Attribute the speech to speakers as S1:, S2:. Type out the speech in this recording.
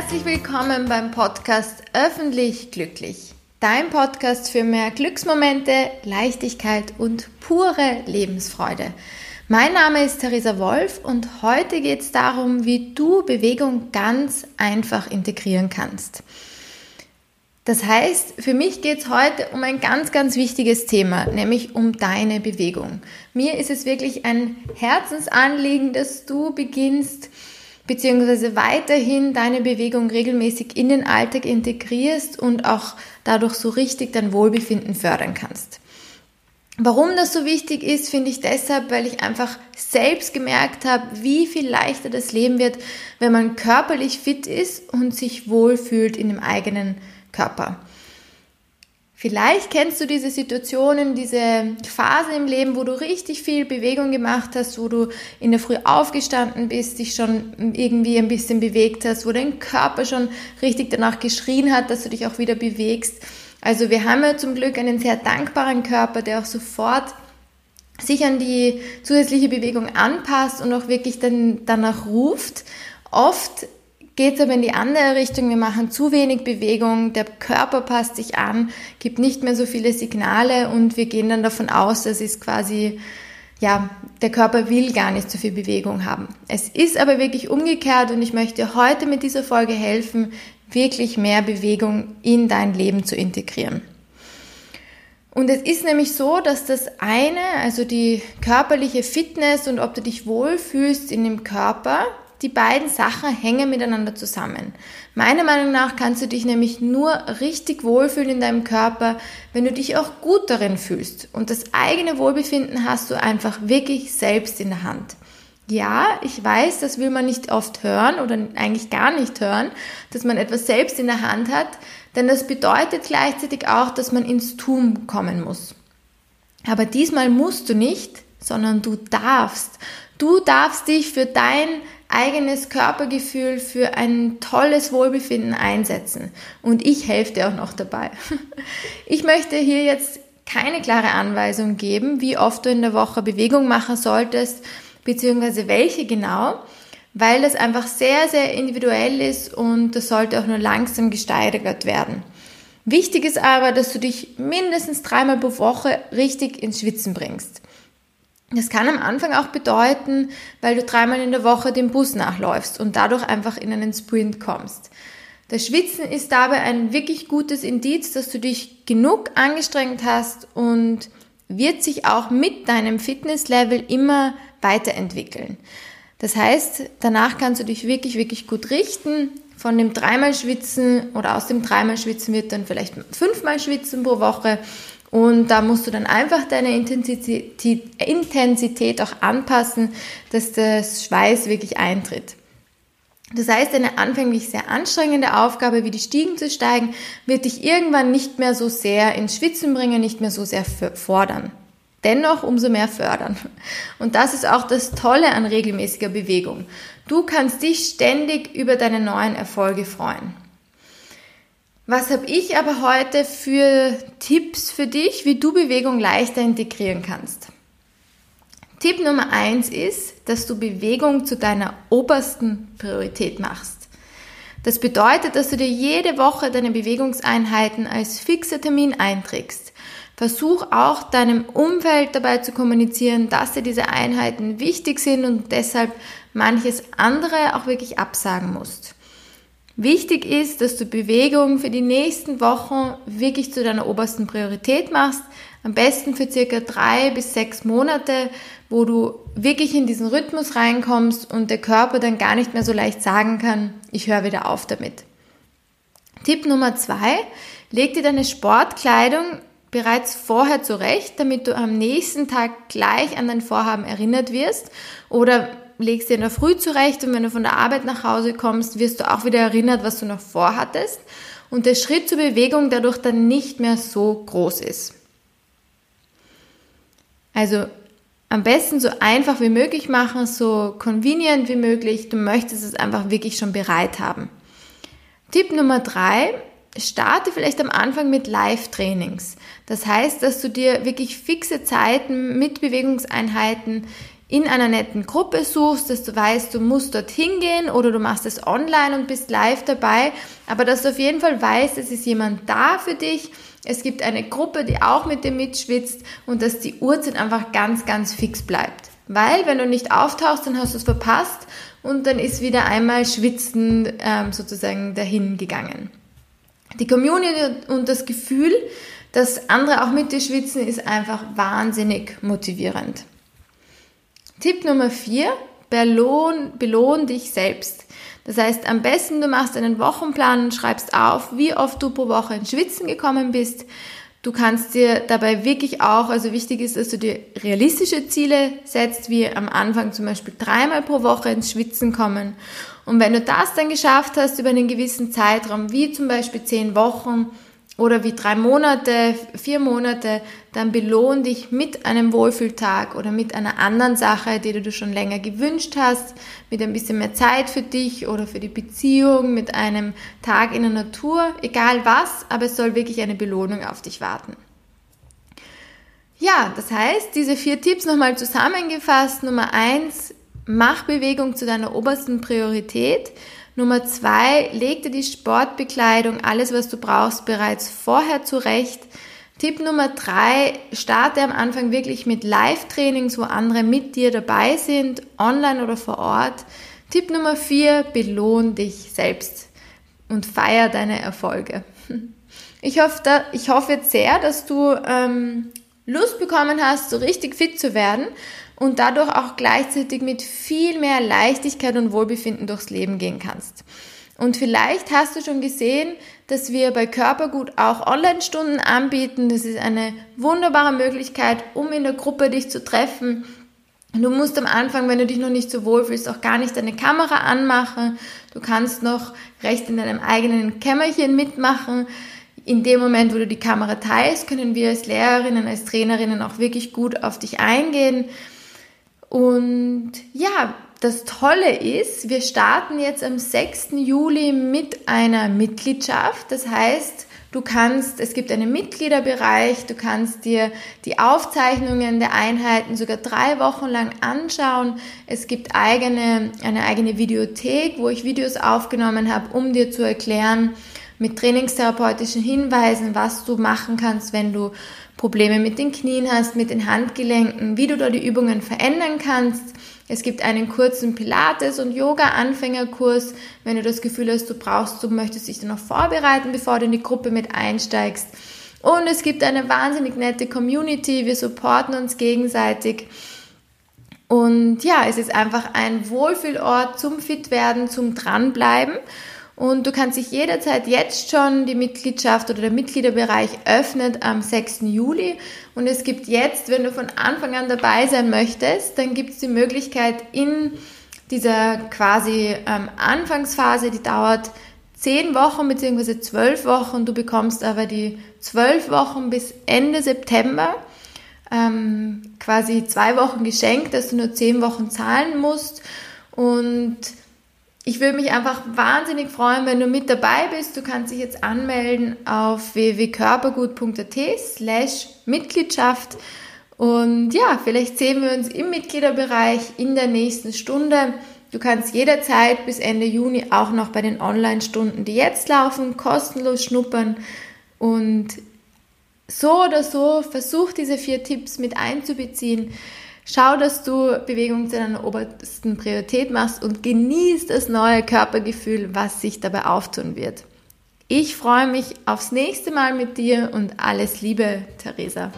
S1: Herzlich willkommen beim Podcast Öffentlich Glücklich. Dein Podcast für mehr Glücksmomente, Leichtigkeit und pure Lebensfreude. Mein Name ist Theresa Wolf und heute geht es darum, wie du Bewegung ganz einfach integrieren kannst. Das heißt, für mich geht es heute um ein ganz, ganz wichtiges Thema, nämlich um deine Bewegung. Mir ist es wirklich ein Herzensanliegen, dass du beginnst, beziehungsweise weiterhin deine Bewegung regelmäßig in den Alltag integrierst und auch dadurch so richtig dein Wohlbefinden fördern kannst. Warum das so wichtig ist, finde ich deshalb, weil ich einfach selbst gemerkt habe, wie viel leichter das Leben wird, wenn man körperlich fit ist und sich wohlfühlt in dem eigenen Körper. Vielleicht kennst du diese Situationen, diese Phase im Leben, wo du richtig viel Bewegung gemacht hast, wo du in der Früh aufgestanden bist, dich schon irgendwie ein bisschen bewegt hast, wo dein Körper schon richtig danach geschrien hat, dass du dich auch wieder bewegst. Also wir haben ja zum Glück einen sehr dankbaren Körper, der auch sofort sich an die zusätzliche Bewegung anpasst und auch wirklich dann danach ruft. Oft geht es aber in die andere Richtung. Wir machen zu wenig Bewegung, der Körper passt sich an, gibt nicht mehr so viele Signale und wir gehen dann davon aus, dass es quasi, ja, der Körper will gar nicht so viel Bewegung haben. Es ist aber wirklich umgekehrt und ich möchte heute mit dieser Folge helfen, wirklich mehr Bewegung in dein Leben zu integrieren. Und es ist nämlich so, dass das eine, also die körperliche Fitness und ob du dich wohlfühlst in dem Körper, die beiden Sachen hängen miteinander zusammen. Meiner Meinung nach kannst du dich nämlich nur richtig wohlfühlen in deinem Körper, wenn du dich auch gut darin fühlst. Und das eigene Wohlbefinden hast du einfach wirklich selbst in der Hand. Ja, ich weiß, das will man nicht oft hören oder eigentlich gar nicht hören, dass man etwas selbst in der Hand hat, denn das bedeutet gleichzeitig auch, dass man ins Tun kommen muss. Aber diesmal musst du nicht, sondern du darfst. Du darfst dich für dein eigenes Körpergefühl für ein tolles Wohlbefinden einsetzen. Und ich helfe dir auch noch dabei. Ich möchte hier jetzt keine klare Anweisung geben, wie oft du in der Woche Bewegung machen solltest, beziehungsweise welche genau, weil das einfach sehr, sehr individuell ist und das sollte auch nur langsam gesteigert werden. Wichtig ist aber, dass du dich mindestens dreimal pro Woche richtig ins Schwitzen bringst. Das kann am Anfang auch bedeuten, weil du dreimal in der Woche dem Bus nachläufst und dadurch einfach in einen Sprint kommst. Das Schwitzen ist dabei ein wirklich gutes Indiz, dass du dich genug angestrengt hast und wird sich auch mit deinem Fitnesslevel immer weiterentwickeln. Das heißt, danach kannst du dich wirklich, wirklich gut richten. Von dem dreimal Schwitzen oder aus dem dreimal Schwitzen wird dann vielleicht fünfmal Schwitzen pro Woche und da musst du dann einfach deine Intensität, auch anpassen, dass das Schweiß wirklich eintritt. Das heißt, eine anfänglich sehr anstrengende Aufgabe wie die Stiegen zu steigen, wird dich irgendwann nicht mehr so sehr ins Schwitzen bringen, nicht mehr so sehr fordern. Dennoch umso mehr fördern. Und das ist auch das Tolle an regelmäßiger Bewegung. Du kannst dich ständig über deine neuen Erfolge freuen. Was habe ich aber heute für Tipps für dich, wie du Bewegung leichter integrieren kannst? Tipp Nummer eins ist, dass du Bewegung zu deiner obersten Priorität machst. Das bedeutet, dass du dir jede Woche deine Bewegungseinheiten als fixer Termin einträgst. Versuch auch deinem Umfeld dabei zu kommunizieren, dass dir diese Einheiten wichtig sind und deshalb manches andere auch wirklich absagen musst. Wichtig ist, dass du Bewegung für die nächsten Wochen wirklich zu deiner obersten Priorität machst. Am besten für circa drei bis sechs Monate, wo du wirklich in diesen Rhythmus reinkommst und der Körper dann gar nicht mehr so leicht sagen kann, ich höre wieder auf damit. Tipp Nummer zwei, leg dir deine Sportkleidung bereits vorher zurecht, damit du am nächsten Tag gleich an dein Vorhaben erinnert wirst oder legst dir in der Früh zurecht und wenn du von der Arbeit nach Hause kommst, wirst du auch wieder erinnert, was du noch vorhattest und der Schritt zur Bewegung dadurch dann nicht mehr so groß ist. Also am besten so einfach wie möglich machen, so convenient wie möglich. Du möchtest es einfach wirklich schon bereit haben. Tipp Nummer drei, starte vielleicht am Anfang mit Live-Trainings. Das heißt, dass du dir wirklich fixe Zeiten mit Bewegungseinheiten in einer netten Gruppe suchst, dass du weißt, du musst dort hingehen oder du machst es online und bist live dabei, aber dass du auf jeden Fall weißt, es ist jemand da für dich, es gibt eine Gruppe, die auch mit dir mitschwitzt und dass die Uhrzeit einfach ganz, ganz fix bleibt. Weil wenn du nicht auftauchst, dann hast du es verpasst und dann ist wieder einmal Schwitzen ähm, sozusagen dahin gegangen. Die Community und das Gefühl, dass andere auch mit dir schwitzen, ist einfach wahnsinnig motivierend. Tipp Nummer 4, belohn, belohn dich selbst. Das heißt, am besten du machst einen Wochenplan und schreibst auf, wie oft du pro Woche ins Schwitzen gekommen bist. Du kannst dir dabei wirklich auch, also wichtig ist, dass du dir realistische Ziele setzt, wie am Anfang zum Beispiel dreimal pro Woche ins Schwitzen kommen. Und wenn du das dann geschafft hast über einen gewissen Zeitraum, wie zum Beispiel zehn Wochen, oder wie drei Monate, vier Monate, dann belohn dich mit einem Wohlfühltag oder mit einer anderen Sache, die du schon länger gewünscht hast, mit ein bisschen mehr Zeit für dich oder für die Beziehung, mit einem Tag in der Natur, egal was, aber es soll wirklich eine Belohnung auf dich warten. Ja, das heißt, diese vier Tipps nochmal zusammengefasst. Nummer eins, mach Bewegung zu deiner obersten Priorität. Nummer zwei, leg dir die Sportbekleidung, alles was du brauchst, bereits vorher zurecht. Tipp Nummer drei, starte am Anfang wirklich mit Live-Trainings, wo andere mit dir dabei sind, online oder vor Ort. Tipp Nummer vier, belohn dich selbst und feier deine Erfolge. Ich hoffe, ich hoffe jetzt sehr, dass du ähm, Lust bekommen hast, so richtig fit zu werden und dadurch auch gleichzeitig mit viel mehr Leichtigkeit und Wohlbefinden durchs Leben gehen kannst. Und vielleicht hast du schon gesehen, dass wir bei Körpergut auch Online-Stunden anbieten. Das ist eine wunderbare Möglichkeit, um in der Gruppe dich zu treffen. Du musst am Anfang, wenn du dich noch nicht so wohl fühlst, auch gar nicht deine Kamera anmachen. Du kannst noch recht in deinem eigenen Kämmerchen mitmachen. In dem Moment, wo du die Kamera teilst, können wir als Lehrerinnen, als Trainerinnen auch wirklich gut auf dich eingehen. Und ja, das Tolle ist, wir starten jetzt am 6. Juli mit einer Mitgliedschaft. Das heißt, du kannst, es gibt einen Mitgliederbereich, du kannst dir die Aufzeichnungen der Einheiten sogar drei Wochen lang anschauen. Es gibt eigene, eine eigene Videothek, wo ich Videos aufgenommen habe, um dir zu erklären, mit trainingstherapeutischen Hinweisen, was du machen kannst, wenn du Probleme mit den Knien hast, mit den Handgelenken, wie du da die Übungen verändern kannst. Es gibt einen kurzen Pilates- und Yoga-Anfängerkurs, wenn du das Gefühl hast, du brauchst, du möchtest dich dann noch vorbereiten, bevor du in die Gruppe mit einsteigst. Und es gibt eine wahnsinnig nette Community, wir supporten uns gegenseitig. Und ja, es ist einfach ein Wohlfühlort zum Fitwerden, zum Dranbleiben. Und du kannst dich jederzeit jetzt schon die Mitgliedschaft oder der Mitgliederbereich öffnet am 6. Juli. Und es gibt jetzt, wenn du von Anfang an dabei sein möchtest, dann gibt es die Möglichkeit in dieser quasi ähm, Anfangsphase, die dauert zehn Wochen bzw. zwölf Wochen. Du bekommst aber die zwölf Wochen bis Ende September ähm, quasi zwei Wochen geschenkt, dass du nur zehn Wochen zahlen musst. Und ich würde mich einfach wahnsinnig freuen, wenn du mit dabei bist. Du kannst dich jetzt anmelden auf www.körpergut.at slash Mitgliedschaft. Und ja, vielleicht sehen wir uns im Mitgliederbereich in der nächsten Stunde. Du kannst jederzeit bis Ende Juni auch noch bei den Online-Stunden, die jetzt laufen, kostenlos schnuppern. Und so oder so versuch diese vier Tipps mit einzubeziehen. Schau, dass du Bewegung zu deiner obersten Priorität machst und genieß das neue Körpergefühl, was sich dabei auftun wird. Ich freue mich aufs nächste Mal mit dir und alles Liebe, Theresa.